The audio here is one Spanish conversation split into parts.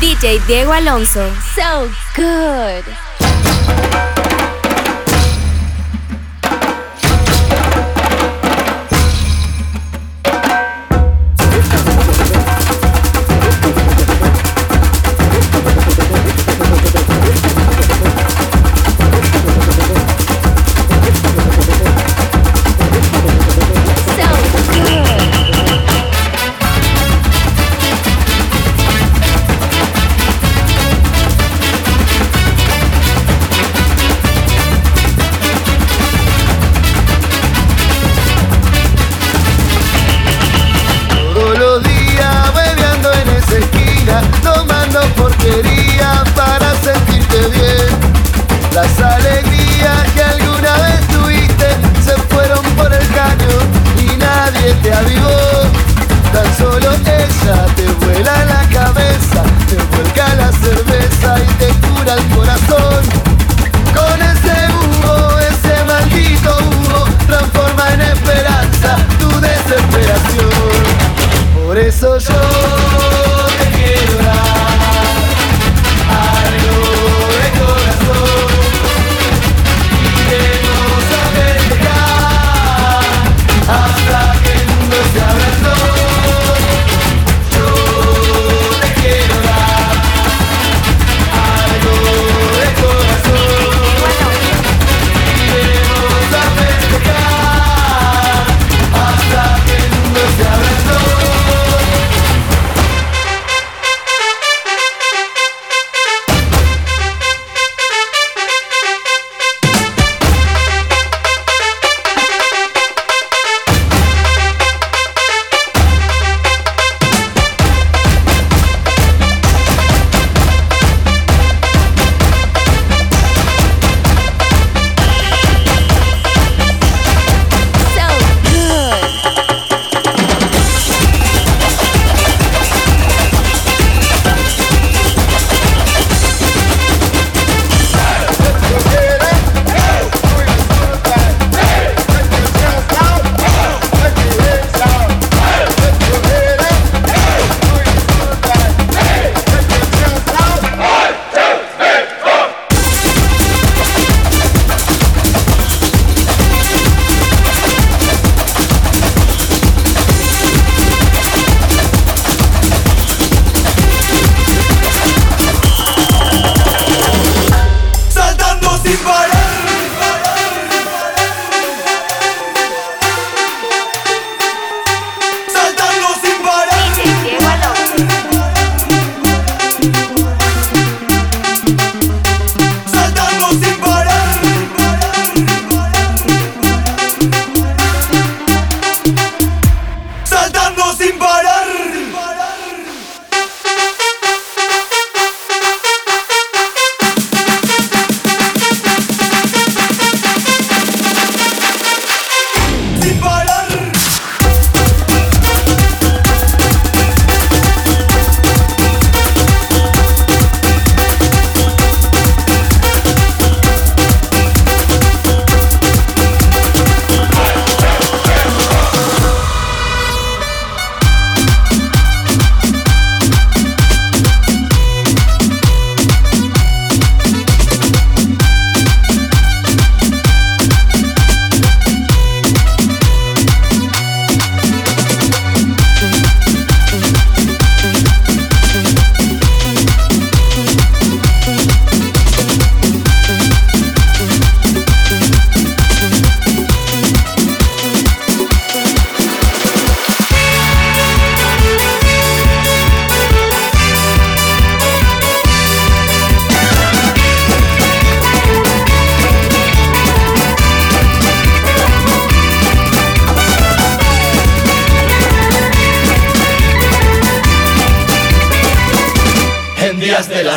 DJ Diego Alonso. So good.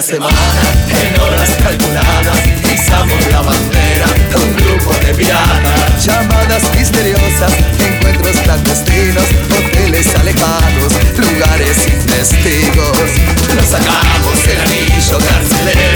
en horas calculadas, izamos la bandera de un grupo de piratas. Llamadas misteriosas, encuentros clandestinos, hoteles alejados, lugares sin testigos. Nos sacamos el anillo carcelero.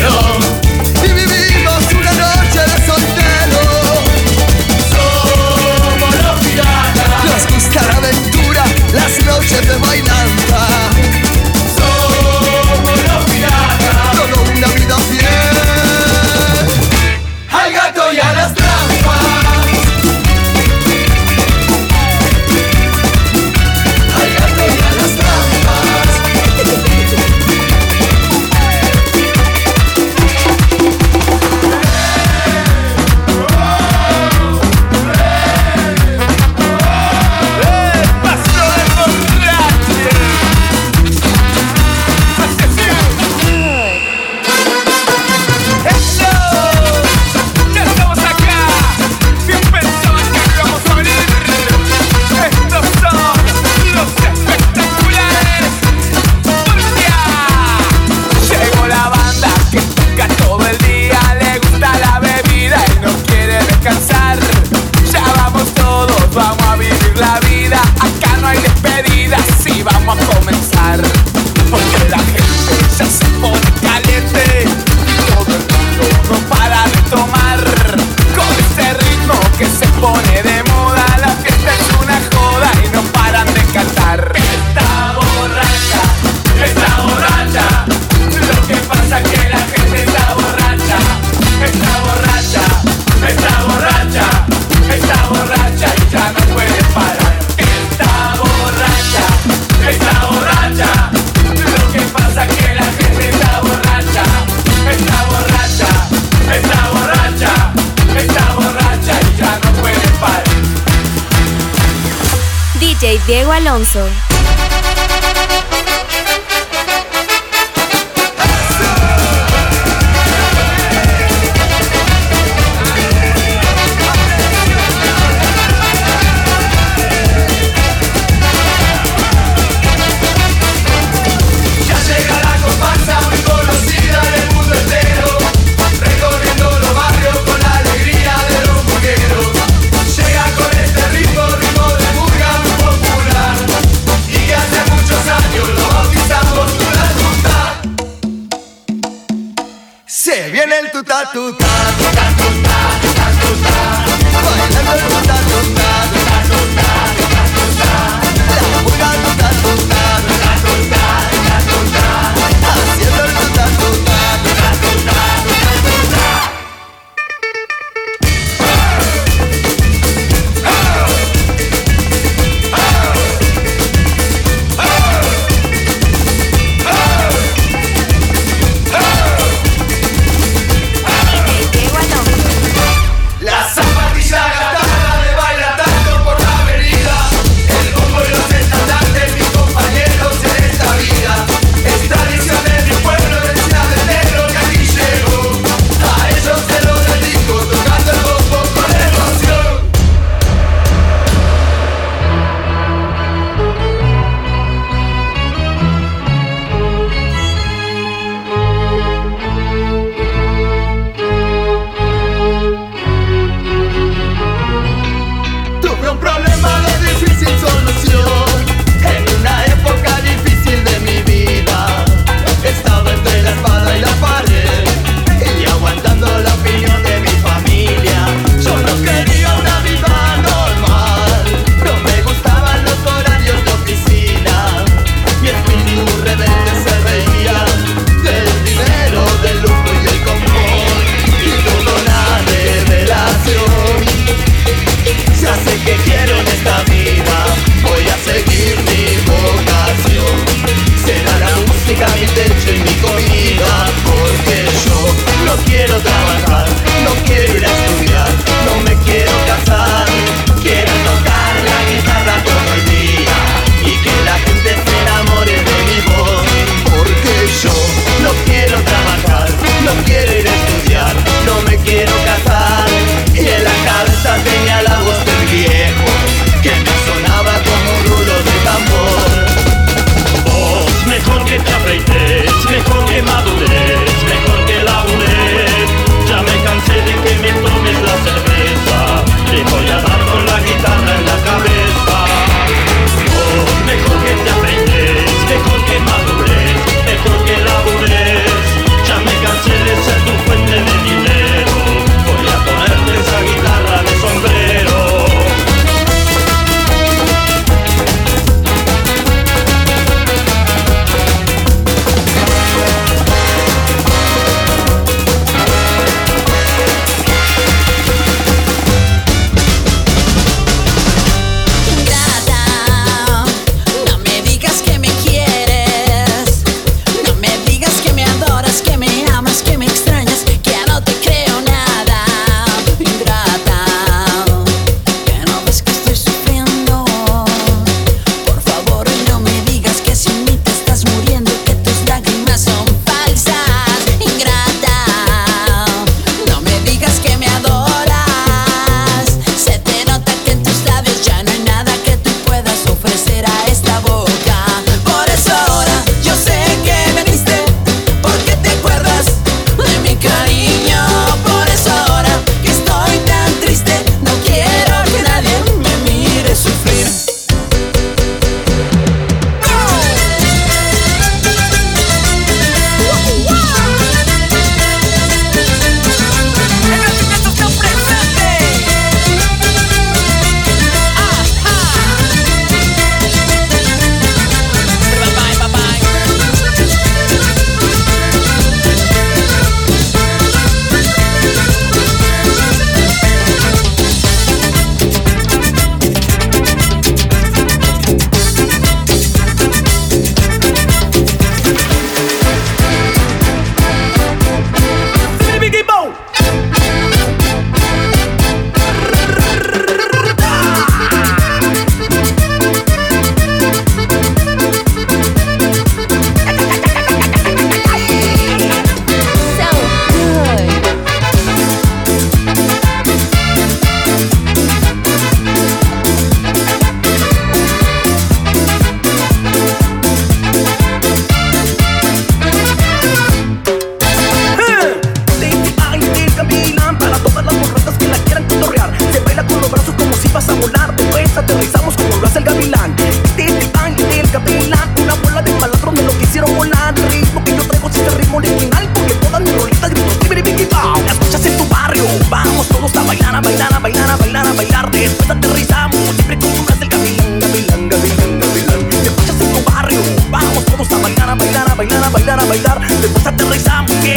Alonso.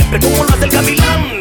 siempre como lo hace el gavilán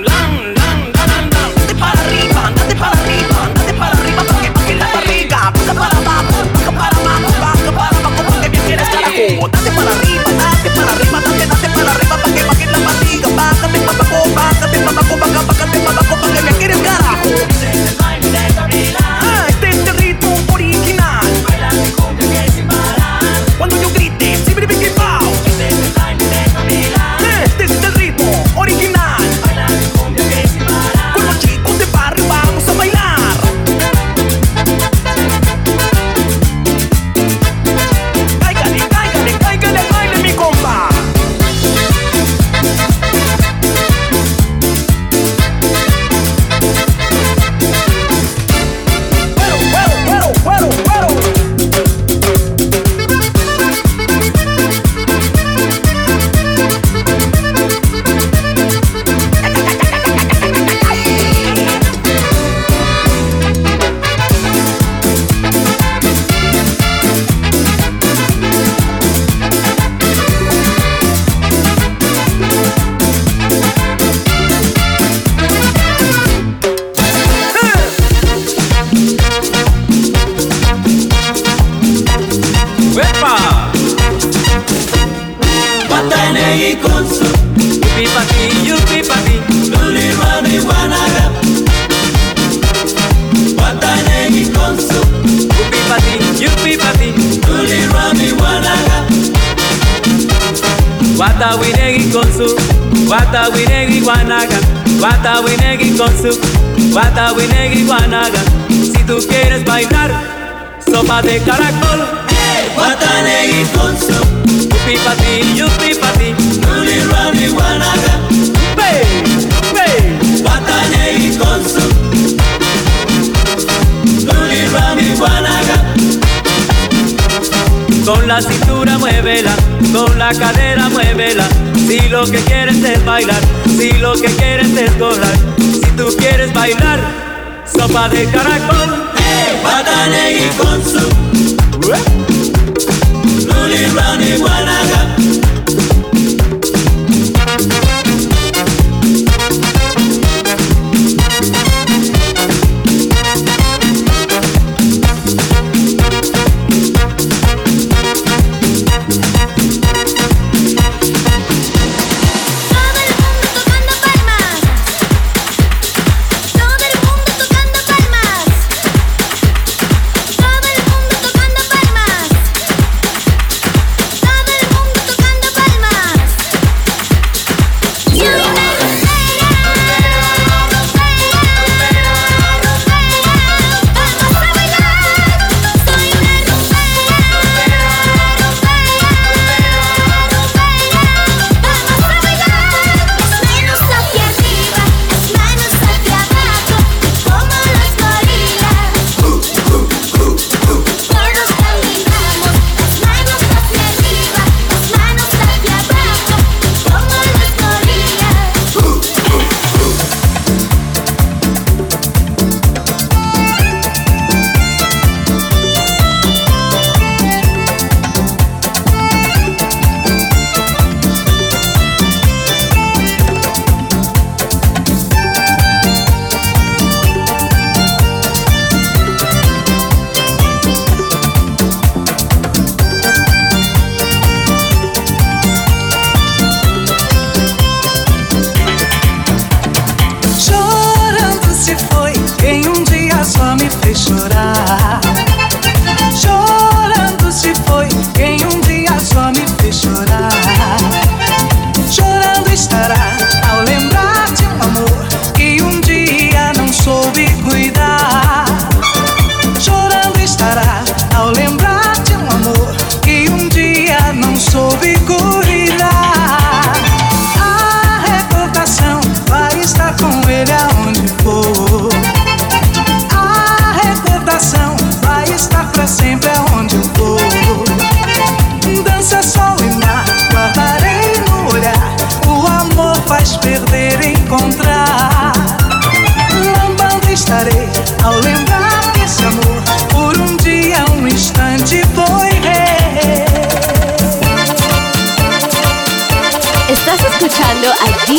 Con la cintura muévela, con la cadera muévela. Si lo que quieres es bailar, si lo que quieres es correr, si tú quieres bailar, sopa de caracol. Hey, Patanegui con su. ¿Eh? Luli Brownie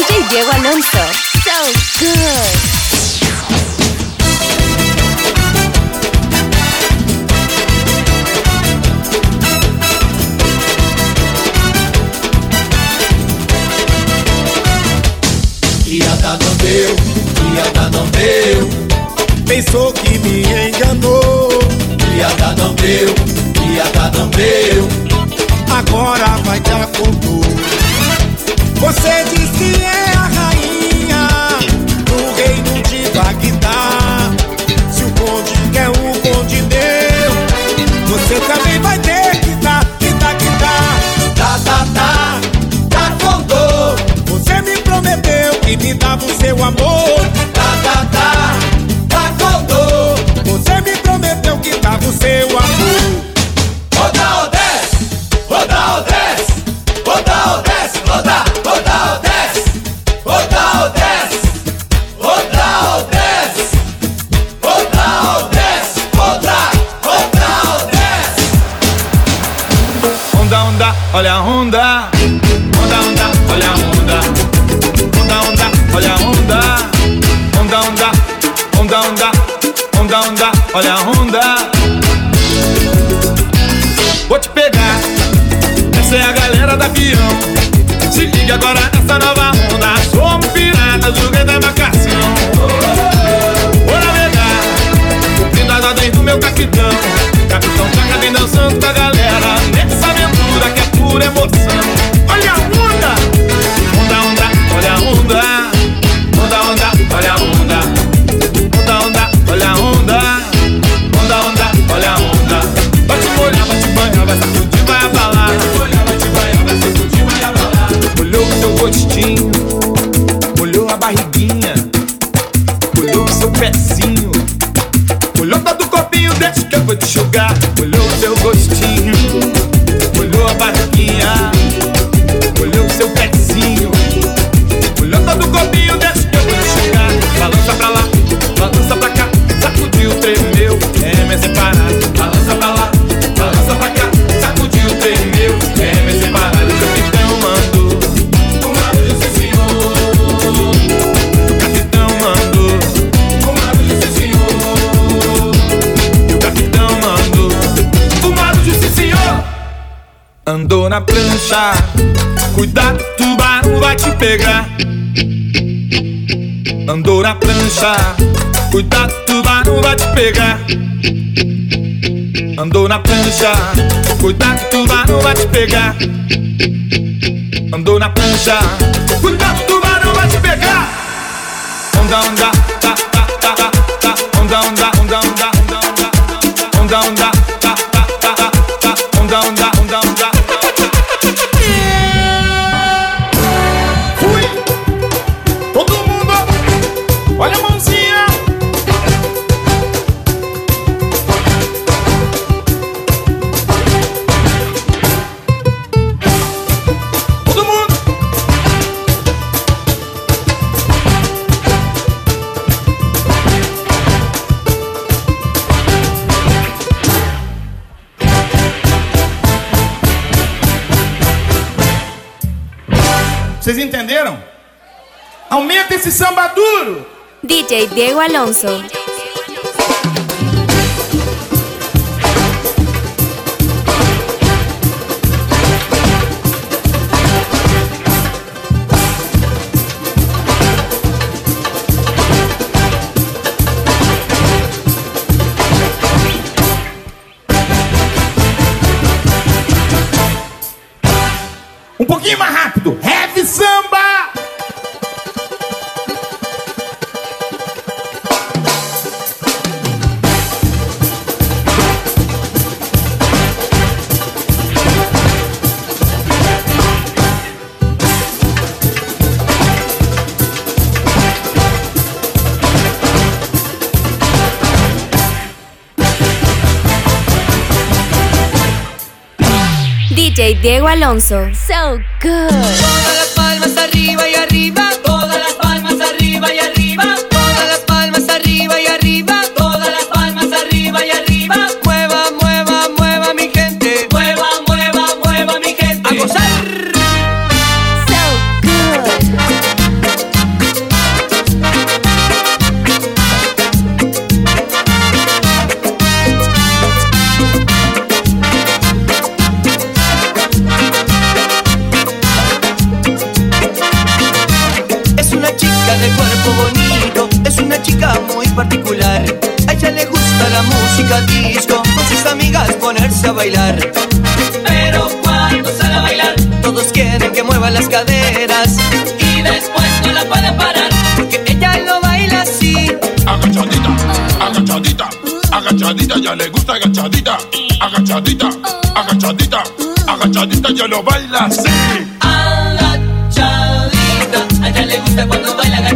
DJ Diego Alonso. Se liga agora nessa nova but you Tá. dançar. Cuidado, tubarão vai te pegar. Andou na prancha. Cuidado, tubarão vai te pegar. Andou na prancha. Cuidado, tubarão vai te pegar. Andou na prancha. Cuidado, tubarão vai te pegar. Onda, onda, tá. Aumenta esse samba duro. DJ Diego Alonso. Diego Alonso. So good. Que mueva las caderas y después no la pueden parar, porque ella lo baila así. Agachadita, agachadita, agachadita, ya le gusta agachadita, agachadita, agachadita, agachadita, ya lo baila así. Agachadita, a ella le gusta cuando baila agachadita,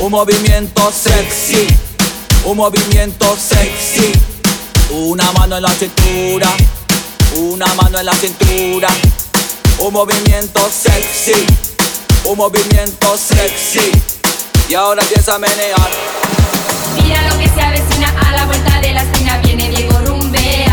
Un movimiento sexy, un movimiento sexy. Una mano en la cintura, una mano en la cintura. Un movimiento sexy, un movimiento sexy. Y ahora empieza a menear. Mira lo que se avecina a la vuelta de la esquina Viene Diego rumbeando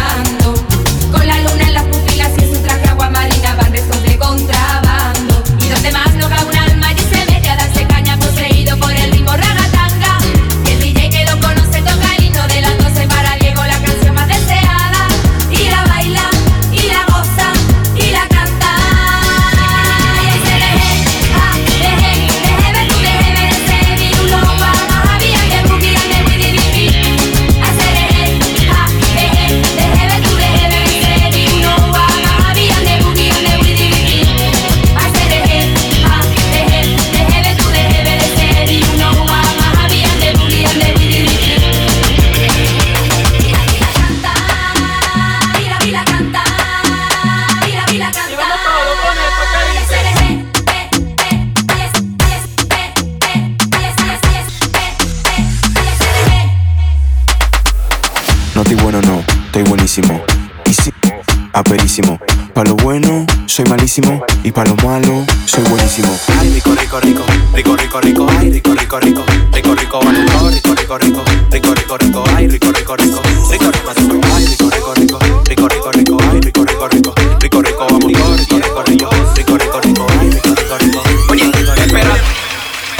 aperísimo. Pa' lo bueno, soy malísimo. Y pa' lo malo, soy buenísimo. Ay, rico, rico, rico. Rico, rico, rico. Ay, rico, rico, rico. Rico, rico, rico. Rico, rico, rico. Rico, rico, rico. Ay, rico, rico, rico. Rico, rico, rico. Ay, rico, rico, rico. Rico, rico, rico. Ay, rico, rico, rico. Rico, rico, vamos. Rico, rico, rico. Rico, rico, rico. Ay, rico, rico, rico. Oye, espera.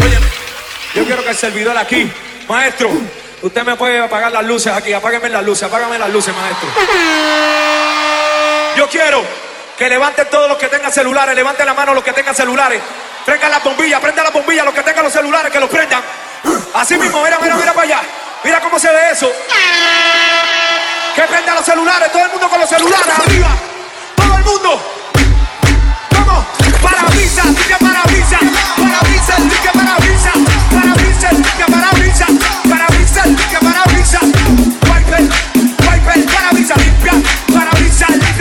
Oye, yo quiero que el servidor aquí, maestro. Usted me puede apagar las luces aquí, apágueme las luces, apágame las luces, maestro. Yo quiero que levanten todos los que tengan celulares, levanten la mano los que tengan celulares, traigan las bombillas, prendan las bombillas, los que tengan los celulares, que los prendan. Así mismo, mira, mira, mira para allá. Mira cómo se ve eso. Que prendan los celulares, todo el mundo con los celulares arriba. Todo el mundo. Vamos, para visa, para visa, para visa, para.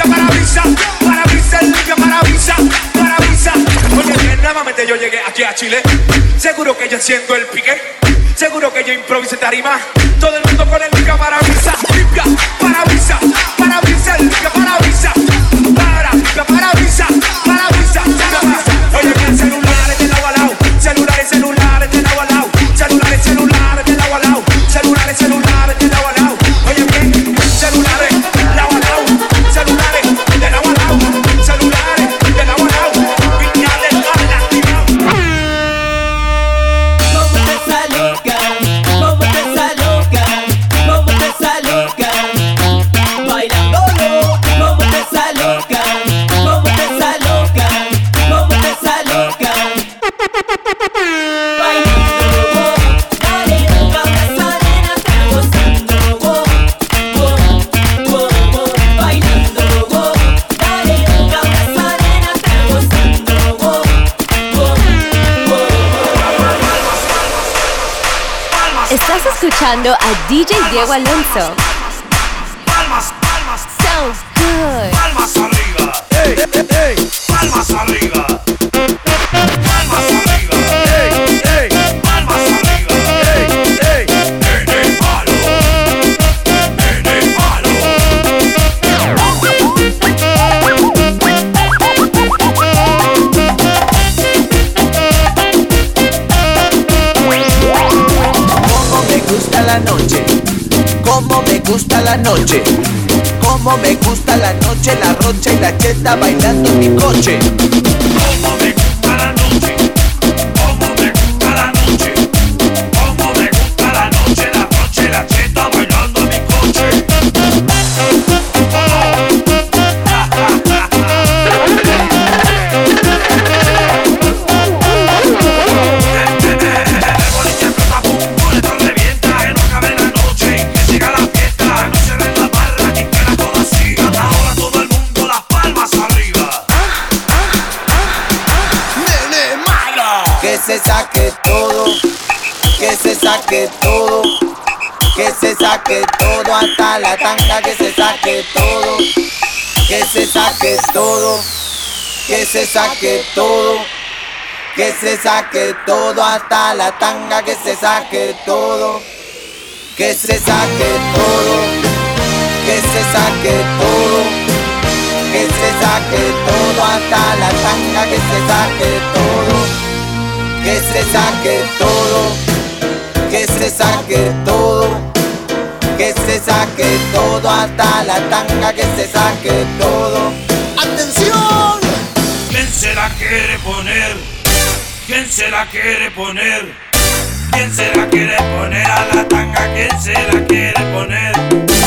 para brisa, para brisa, limpia para brisa, para brisa. Porque bien, nuevamente yo llegué aquí a Chile. Seguro que yo siento el pique. Seguro que yo improvisé tarima. Todo el mundo con el limpia para brisa, limpia para brisa, para brisa, limpia para brisa. Escuchando a DJ Diego Alonso. Palmas, palmas, So good. Cómo me gusta la noche, la rocha y la cheta bailando en mi coche. Saque todo, que se saque todo, que se saque todo. Que se saque todo hasta la tanga, que se saque todo, que se saque todo, que se saque todo, que se saque todo hasta la tanga, que se saque todo, que se saque todo, que se saque todo, se saque todo hasta la tanga, que se saque todo. ¡Atención! ¿Quién se la quiere poner? ¿Quién se la quiere poner? ¿Quién se la quiere poner a la tanga? ¿Quién se la quiere poner?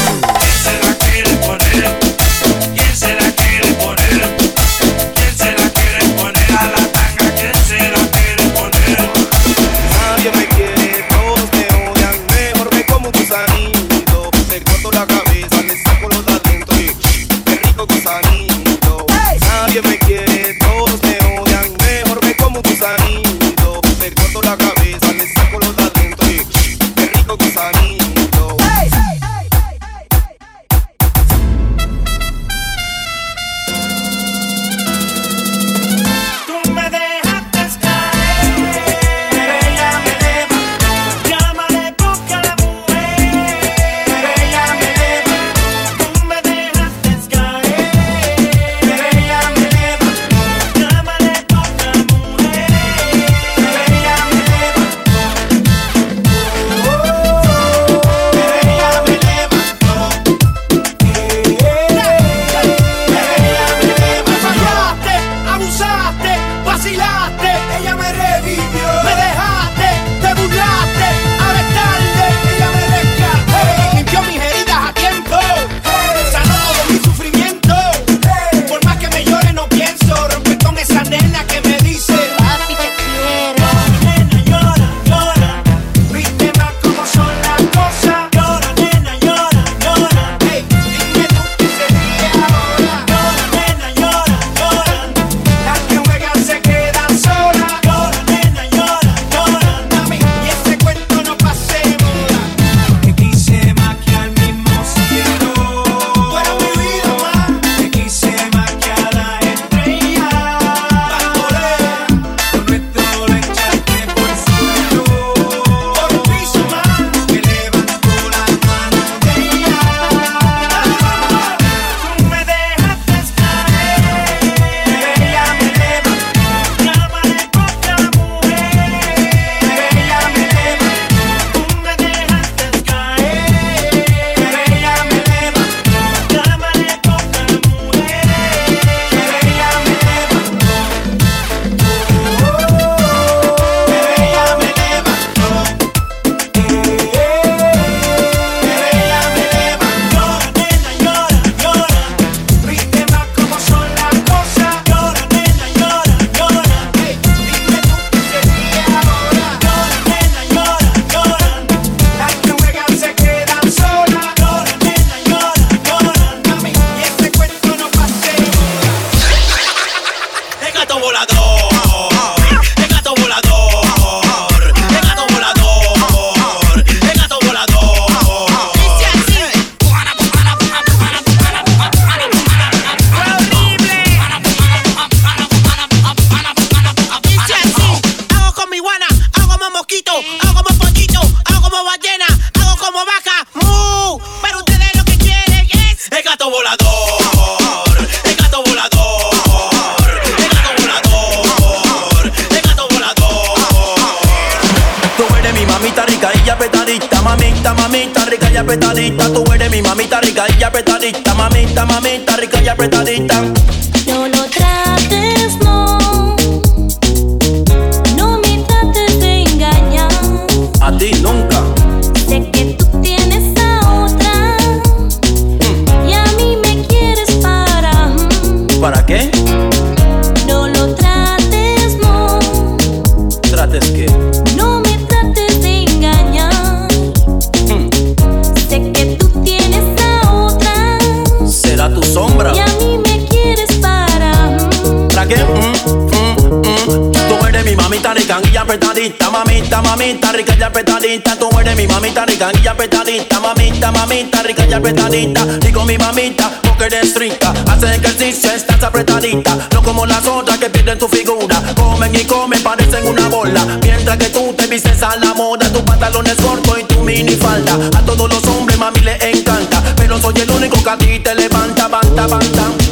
estás apretadita. No como las otras que pierden tu figura. Comen y comen, parecen una bola. Mientras que tú te vistes a la moda, tu pantalón es corto y tu mini falda. A todos los hombres, mami, le encanta. Pero soy el único que a ti te levanta, banta, banta.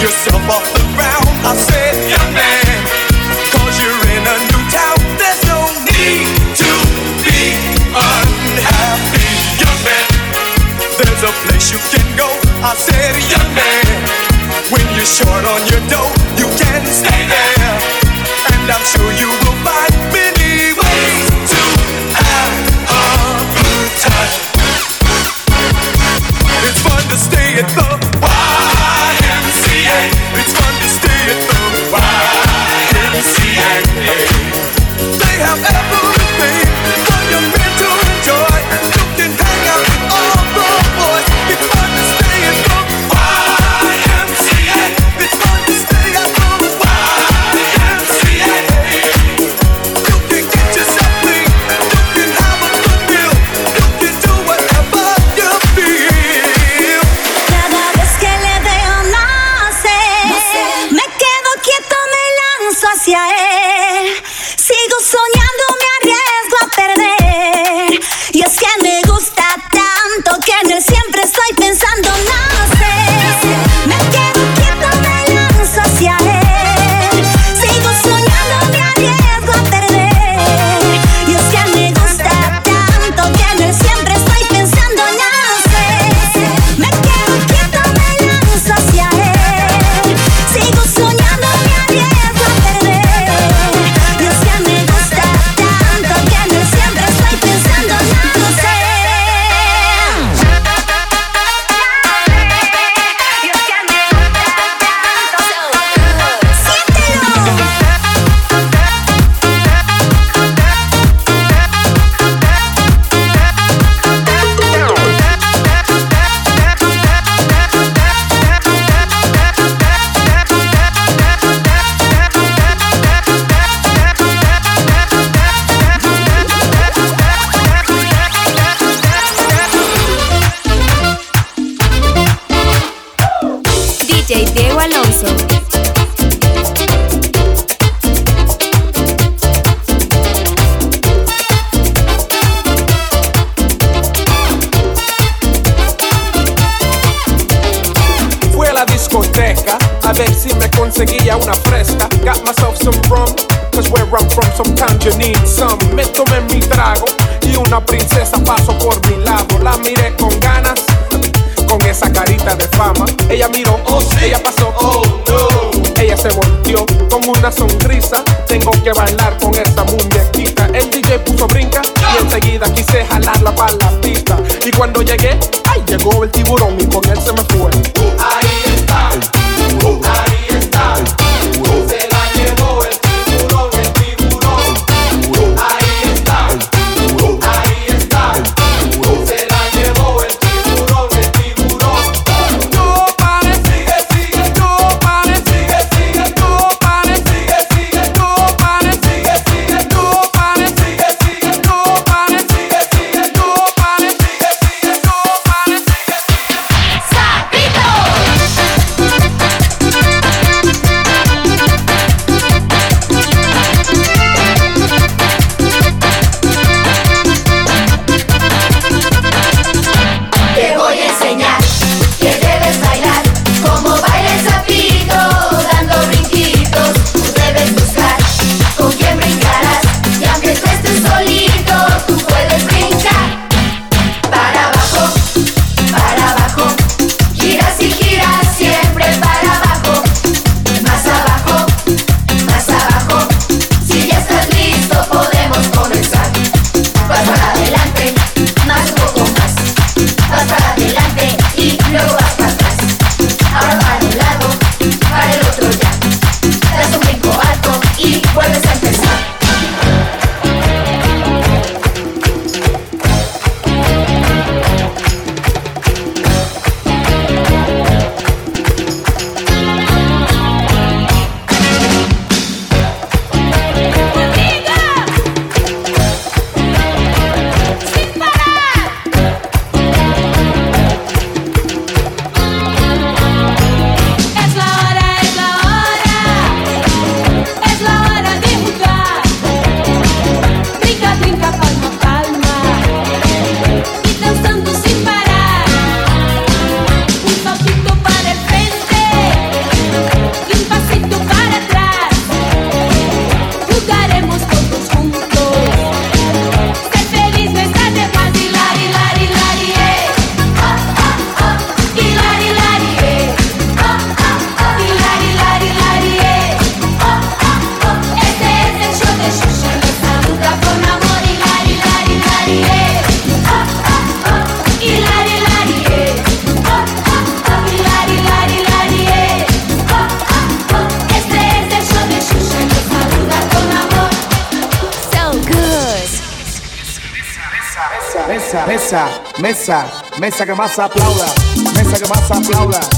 yourself off Mesa que más aplauda, mesa que más aplauda.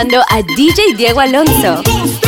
a DJ Diego Alonso.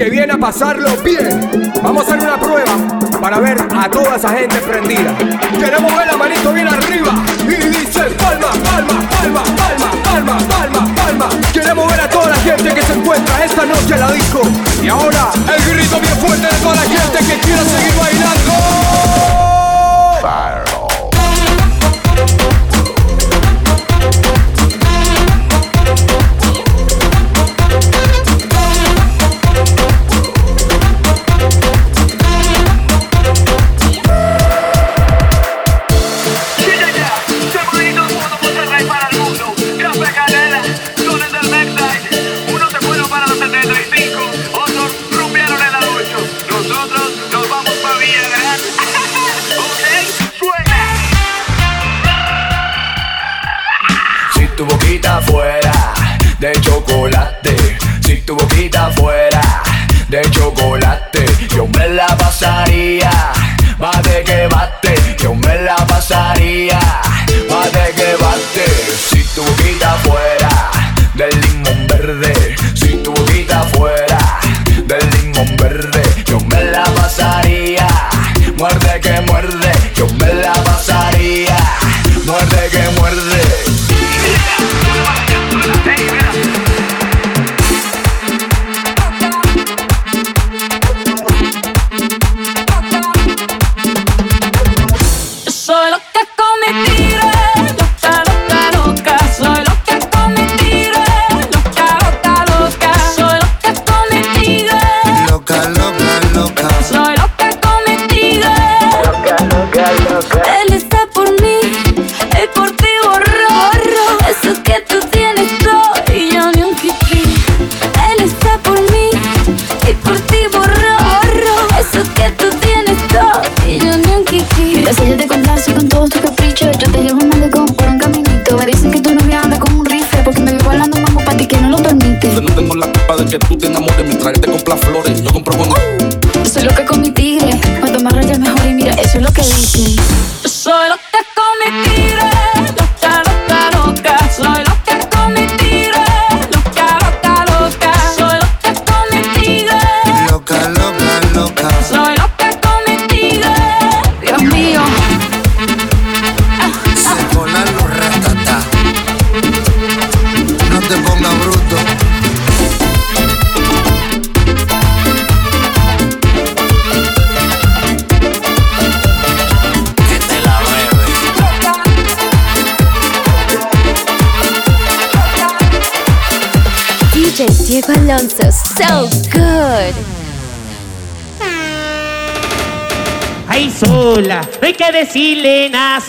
que viene a pasarlo bien. Vamos a hacer una prueba para ver a toda esa gente prendida. Queremos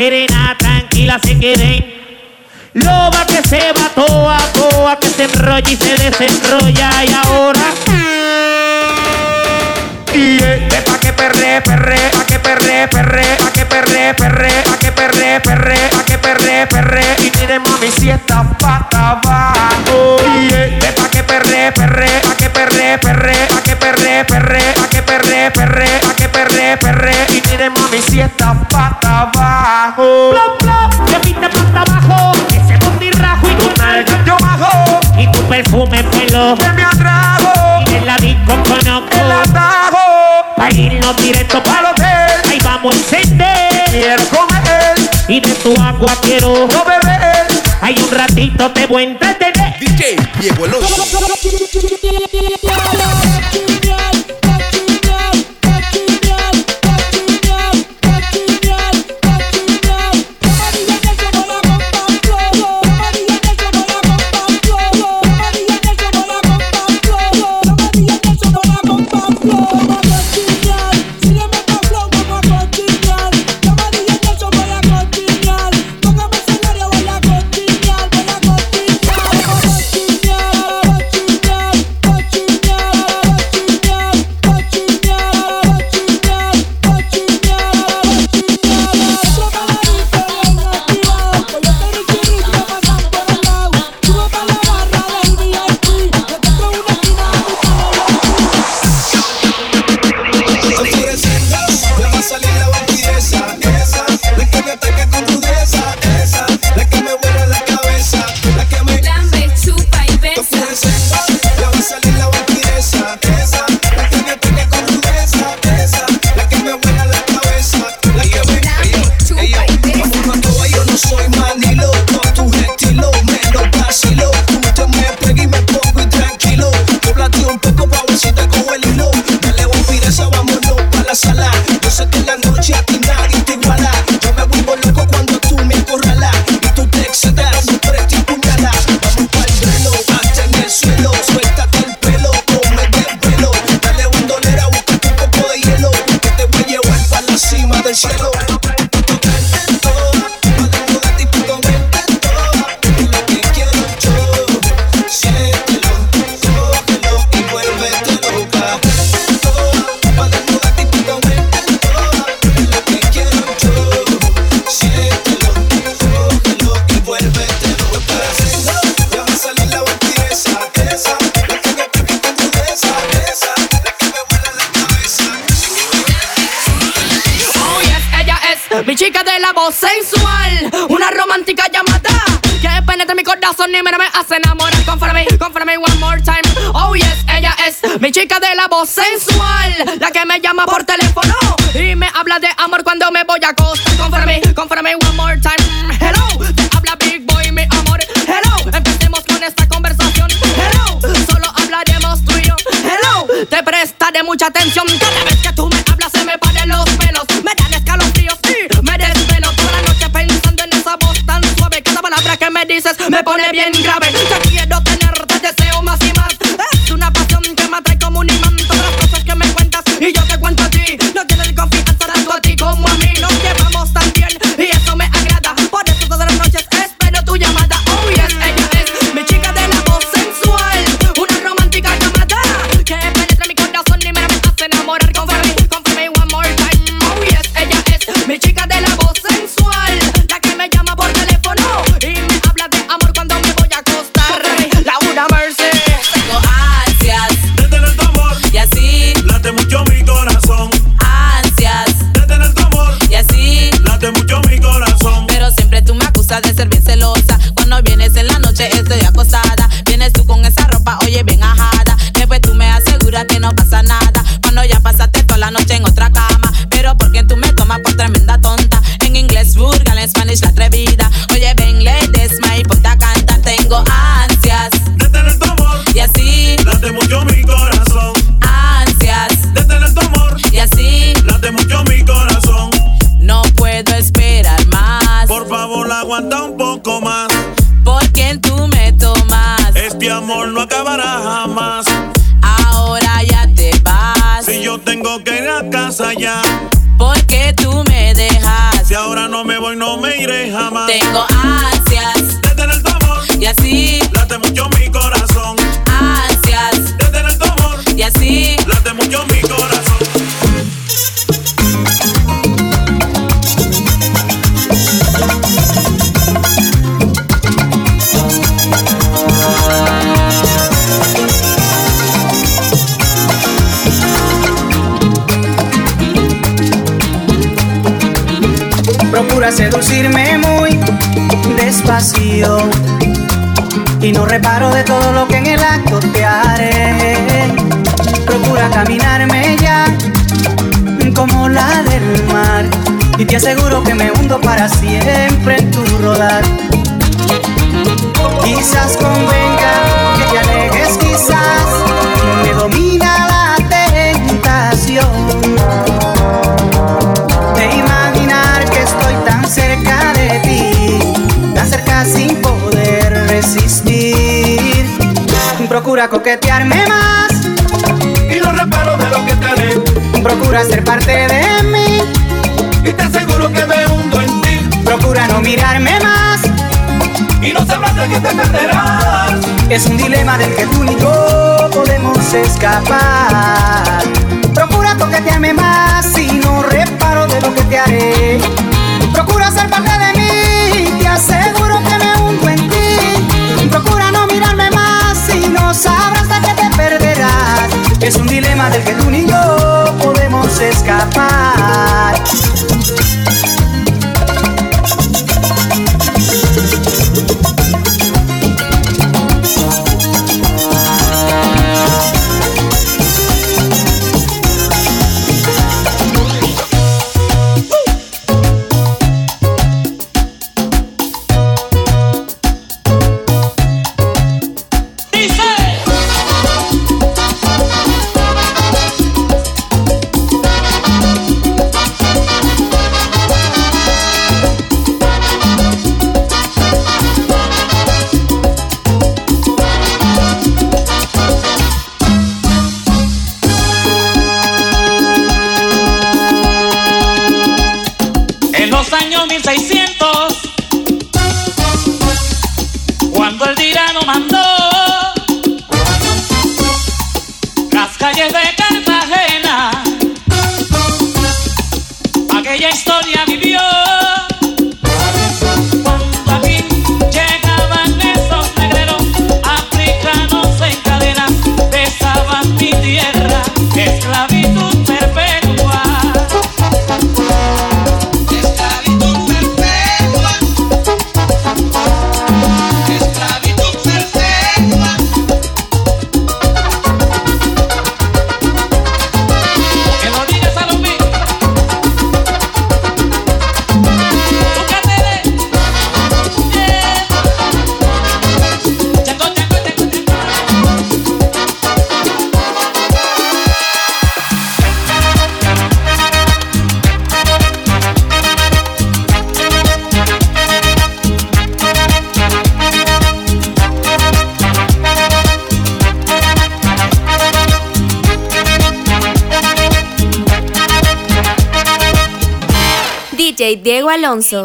serena, tranquila se queden. Loba que se va toa, toa, que se enrolla y se desenrolla y ahora. Y yeah. pa' que perre, perre, pa' que perre, perre, pa' que perre, perre, pa' que perre, perre, pa' que perre, perre. Y miren mami si esta pata va. fiesta pata abajo. Plop, plop, te pinta pata abajo. Ese bondi rajo y tu nalga yo bajo. Y tu perfume pelo que me atrajo. Y en la disco conozco el atajo. Pa' irnos directo para el hotel. Ahí vamos a encender. Quiero comer. Y de tu agua quiero no beber. Hay un ratito te voy a entretener. DJ Diego Eloy. noche aquí nadie te name and I'm coquetearme más. Y los reparos de lo que haré Procura ser parte de mí. Y te aseguro que me hundo en ti. Procura no mirarme más. Y no sabrás de qué te perderás. Es un dilema del que tú ni yo podemos escapar. del que tú ni yo podemos escapar. Diego Alonso.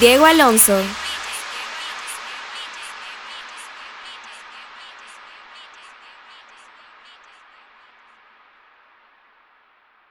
Diego Alonso.